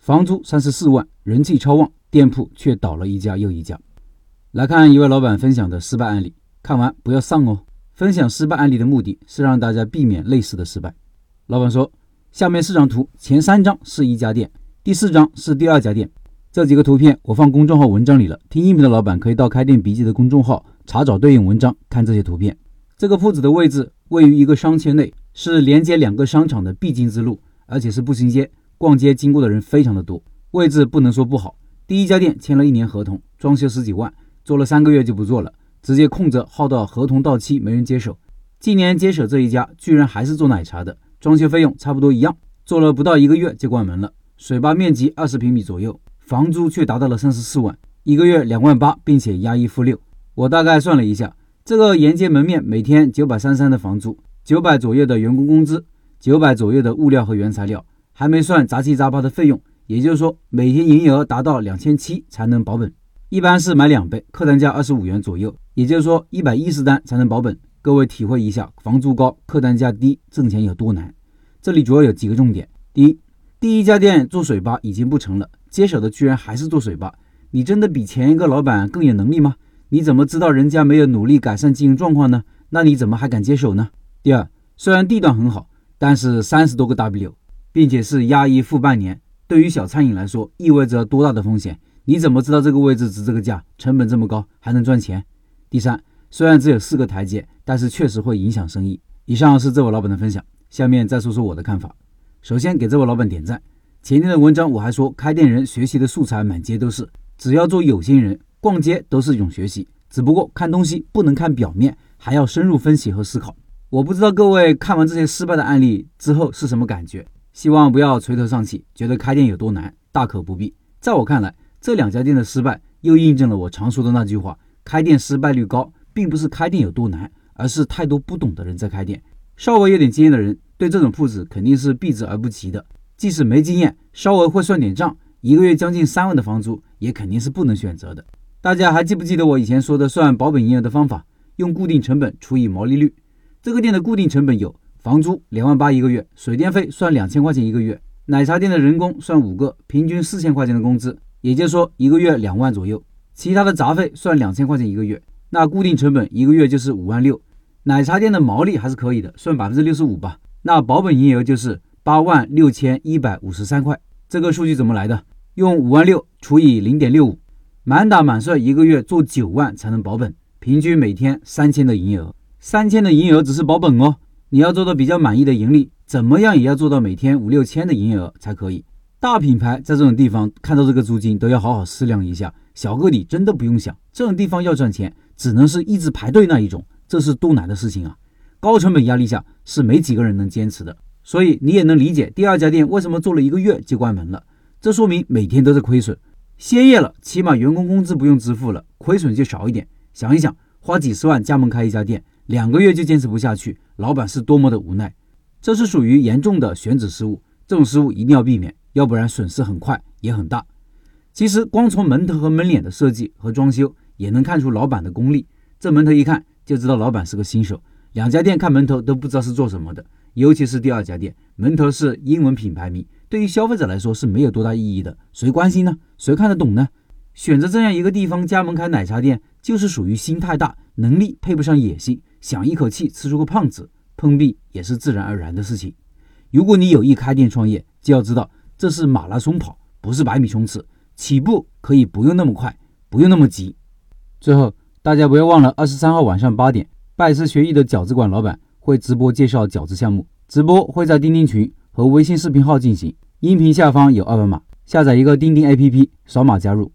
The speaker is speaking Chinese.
房租三十四万，人气超旺，店铺却倒了一家又一家。来看一位老板分享的失败案例，看完不要丧哦。分享失败案例的目的是让大家避免类似的失败。老板说，下面四张图，前三张是一家店，第四张是第二家店。这几个图片我放公众号文章里了，听音频的老板可以到开店笔记的公众号查找对应文章，看这些图片。这个铺子的位置位于一个商圈内，是连接两个商场的必经之路，而且是步行街，逛街经过的人非常的多。位置不能说不好。第一家店签了一年合同，装修十几万，做了三个月就不做了，直接空着耗到合同到期没人接手。今年接手这一家居然还是做奶茶的，装修费用差不多一样，做了不到一个月就关门了。水吧面积二十平米左右。房租却达到了三十四万，一个月两万八，并且押一付六。我大概算了一下，这个沿街门面每天九百三三的房租，九百左右的员工工资，九百左右的物料和原材料，还没算杂七杂八的费用。也就是说，每天营业额达到两千七才能保本。一般是买两倍，客单价二十五元左右，也就是说一百一十单才能保本。各位体会一下，房租高，客单价低，挣钱有多难。这里主要有几个重点：第一，第一家店做水吧已经不成了。接手的居然还是做水吧？你真的比前一个老板更有能力吗？你怎么知道人家没有努力改善经营状况呢？那你怎么还敢接手呢？第二，虽然地段很好，但是三十多个 W，并且是押一付半年，对于小餐饮来说意味着多大的风险？你怎么知道这个位置值这个价，成本这么高还能赚钱？第三，虽然只有四个台阶，但是确实会影响生意。以上是这位老板的分享，下面再说说我的看法。首先给这位老板点赞。前天的文章我还说，开店人学习的素材满街都是，只要做有心人，逛街都是一种学习。只不过看东西不能看表面，还要深入分析和思考。我不知道各位看完这些失败的案例之后是什么感觉，希望不要垂头丧气，觉得开店有多难，大可不必。在我看来，这两家店的失败又印证了我常说的那句话：开店失败率高，并不是开店有多难，而是太多不懂的人在开店。稍微有点经验的人，对这种铺子肯定是避之而不及的。即使没经验，稍微会算点账，一个月将近三万的房租也肯定是不能选择的。大家还记不记得我以前说的算保本营业的方法？用固定成本除以毛利率。这个店的固定成本有房租两万八一个月，水电费算两千块钱一个月，奶茶店的人工算五个，平均四千块钱的工资，也就是说一个月两万左右。其他的杂费算两千块钱一个月，那固定成本一个月就是五万六。奶茶店的毛利还是可以的，算百分之六十五吧。那保本营业额就是。八万六千一百五十三块，这个数据怎么来的？用五万六除以零点六五，满打满算一个月做九万才能保本，平均每天三千的营业额。三千的营业额只是保本哦，你要做到比较满意的盈利，怎么样也要做到每天五六千的营业额才可以。大品牌在这种地方看到这个租金都要好好思量一下，小个体真的不用想，这种地方要赚钱，只能是一直排队那一种，这是多难的事情啊！高成本压力下是没几个人能坚持的。所以你也能理解第二家店为什么做了一个月就关门了，这说明每天都在亏损。歇业了，起码员工工资不用支付了，亏损就少一点。想一想，花几十万加盟开一家店，两个月就坚持不下去，老板是多么的无奈。这是属于严重的选址失误，这种失误一定要避免，要不然损失很快也很大。其实光从门头和门脸的设计和装修也能看出老板的功力。这门头一看就知道老板是个新手，两家店看门头都不知道是做什么的。尤其是第二家店门头是英文品牌名，对于消费者来说是没有多大意义的。谁关心呢？谁看得懂呢？选择这样一个地方加盟开奶茶店，就是属于心太大，能力配不上野心，想一口气吃出个胖子，碰壁也是自然而然的事情。如果你有意开店创业，就要知道这是马拉松跑，不是百米冲刺，起步可以不用那么快，不用那么急。最后，大家不要忘了二十三号晚上八点，拜师学艺的饺子馆老板。会直播介绍饺子项目，直播会在钉钉群和微信视频号进行，音频下方有二维码，下载一个钉钉 APP，扫码加入。